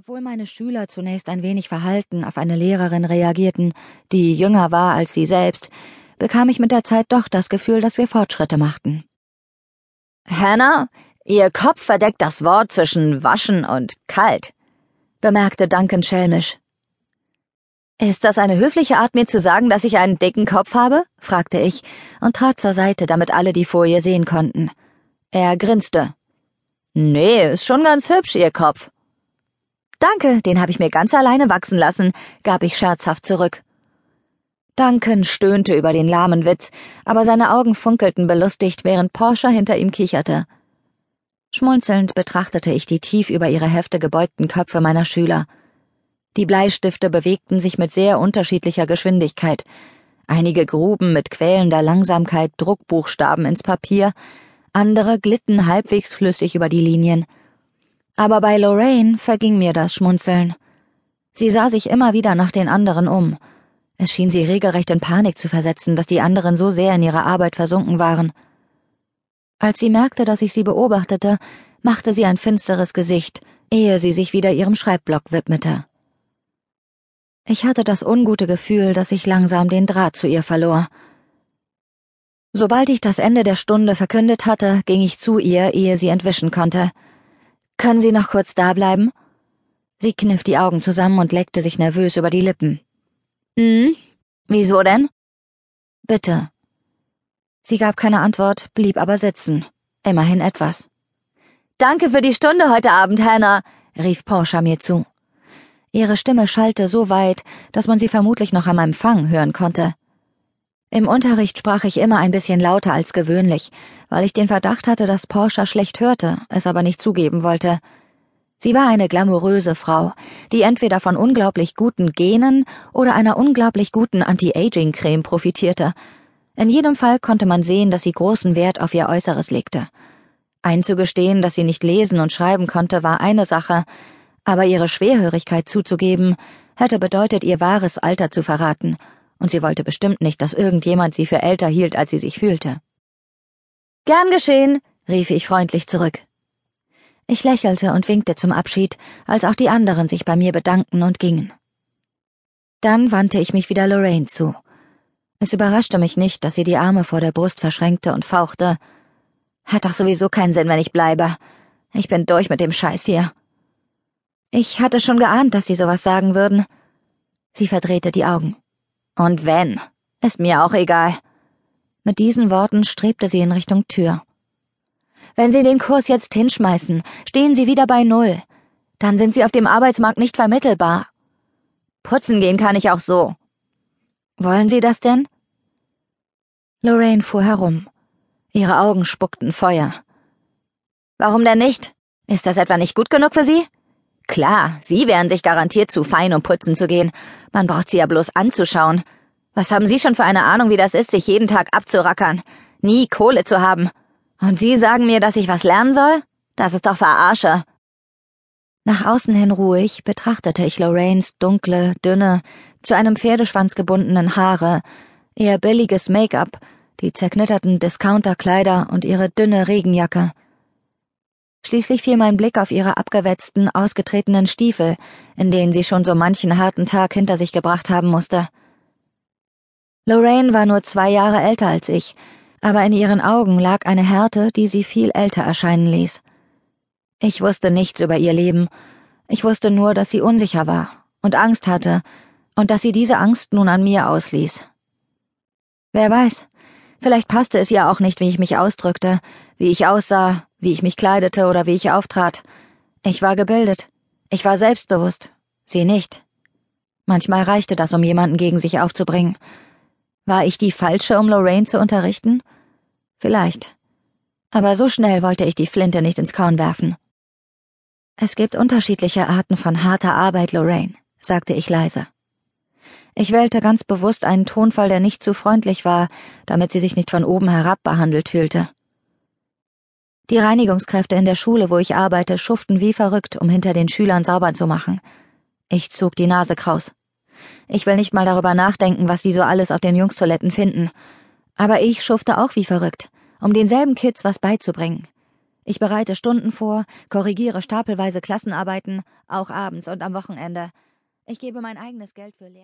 Obwohl meine Schüler zunächst ein wenig verhalten auf eine Lehrerin reagierten, die jünger war als sie selbst, bekam ich mit der Zeit doch das Gefühl, dass wir Fortschritte machten. Hannah, Ihr Kopf verdeckt das Wort zwischen waschen und kalt, bemerkte Duncan schelmisch. Ist das eine höfliche Art, mir zu sagen, dass ich einen dicken Kopf habe? fragte ich und trat zur Seite, damit alle die Folie sehen konnten. Er grinste. Nee, ist schon ganz hübsch, Ihr Kopf. Danke, den habe ich mir ganz alleine wachsen lassen, gab ich scherzhaft zurück. Duncan stöhnte über den lahmen Witz, aber seine Augen funkelten belustigt, während Porsche hinter ihm kicherte. Schmunzelnd betrachtete ich die tief über ihre Hefte gebeugten Köpfe meiner Schüler. Die Bleistifte bewegten sich mit sehr unterschiedlicher Geschwindigkeit. Einige gruben mit quälender Langsamkeit Druckbuchstaben ins Papier, andere glitten halbwegs flüssig über die Linien. Aber bei Lorraine verging mir das Schmunzeln. Sie sah sich immer wieder nach den anderen um. Es schien sie regelrecht in Panik zu versetzen, dass die anderen so sehr in ihrer Arbeit versunken waren. Als sie merkte, dass ich sie beobachtete, machte sie ein finsteres Gesicht, ehe sie sich wieder ihrem Schreibblock widmete. Ich hatte das ungute Gefühl, dass ich langsam den Draht zu ihr verlor. Sobald ich das Ende der Stunde verkündet hatte, ging ich zu ihr, ehe sie entwischen konnte. Können Sie noch kurz da bleiben? Sie kniff die Augen zusammen und leckte sich nervös über die Lippen. Hm? Wieso denn? Bitte. Sie gab keine Antwort, blieb aber sitzen. Immerhin etwas. Danke für die Stunde heute Abend, Hannah, rief Porsche mir zu. Ihre Stimme schallte so weit, dass man sie vermutlich noch am Empfang hören konnte. Im Unterricht sprach ich immer ein bisschen lauter als gewöhnlich, weil ich den Verdacht hatte, dass Porsche schlecht hörte, es aber nicht zugeben wollte. Sie war eine glamouröse Frau, die entweder von unglaublich guten Genen oder einer unglaublich guten Anti-Aging-Creme profitierte. In jedem Fall konnte man sehen, dass sie großen Wert auf ihr Äußeres legte. Einzugestehen, dass sie nicht lesen und schreiben konnte, war eine Sache, aber ihre Schwerhörigkeit zuzugeben, hätte bedeutet, ihr wahres Alter zu verraten – und sie wollte bestimmt nicht, dass irgendjemand sie für älter hielt, als sie sich fühlte. Gern geschehen, rief ich freundlich zurück. Ich lächelte und winkte zum Abschied, als auch die anderen sich bei mir bedankten und gingen. Dann wandte ich mich wieder Lorraine zu. Es überraschte mich nicht, dass sie die Arme vor der Brust verschränkte und fauchte. Hat doch sowieso keinen Sinn, wenn ich bleibe. Ich bin durch mit dem Scheiß hier. Ich hatte schon geahnt, dass sie sowas sagen würden. Sie verdrehte die Augen. Und wenn, ist mir auch egal. Mit diesen Worten strebte sie in Richtung Tür. Wenn Sie den Kurs jetzt hinschmeißen, stehen Sie wieder bei Null. Dann sind Sie auf dem Arbeitsmarkt nicht vermittelbar. Putzen gehen kann ich auch so. Wollen Sie das denn? Lorraine fuhr herum. Ihre Augen spuckten Feuer. Warum denn nicht? Ist das etwa nicht gut genug für Sie? Klar, Sie wären sich garantiert zu fein, um putzen zu gehen. Man braucht Sie ja bloß anzuschauen. Was haben Sie schon für eine Ahnung, wie das ist, sich jeden Tag abzurackern? Nie Kohle zu haben. Und Sie sagen mir, dass ich was lernen soll? Das ist doch Verarsche. Nach außen hin ruhig betrachtete ich Lorraines dunkle, dünne, zu einem Pferdeschwanz gebundenen Haare, ihr billiges Make-up, die zerknitterten Discounterkleider und ihre dünne Regenjacke. Schließlich fiel mein Blick auf ihre abgewetzten, ausgetretenen Stiefel, in denen sie schon so manchen harten Tag hinter sich gebracht haben musste. Lorraine war nur zwei Jahre älter als ich, aber in ihren Augen lag eine Härte, die sie viel älter erscheinen ließ. Ich wusste nichts über ihr Leben, ich wusste nur, dass sie unsicher war und Angst hatte und dass sie diese Angst nun an mir ausließ. Wer weiß, vielleicht passte es ihr auch nicht, wie ich mich ausdrückte, wie ich aussah, wie ich mich kleidete oder wie ich auftrat. Ich war gebildet. Ich war selbstbewusst. Sie nicht. Manchmal reichte das, um jemanden gegen sich aufzubringen. War ich die Falsche, um Lorraine zu unterrichten? Vielleicht. Aber so schnell wollte ich die Flinte nicht ins Korn werfen. Es gibt unterschiedliche Arten von harter Arbeit, Lorraine, sagte ich leise. Ich wählte ganz bewusst einen Tonfall, der nicht zu freundlich war, damit sie sich nicht von oben herab behandelt fühlte. Die Reinigungskräfte in der Schule, wo ich arbeite, schuften wie verrückt, um hinter den Schülern sauber zu machen. Ich zog die Nase kraus. Ich will nicht mal darüber nachdenken, was sie so alles auf den Jungstoiletten finden. Aber ich schufte auch wie verrückt, um denselben Kids was beizubringen. Ich bereite Stunden vor, korrigiere stapelweise Klassenarbeiten, auch abends und am Wochenende. Ich gebe mein eigenes Geld für Lehr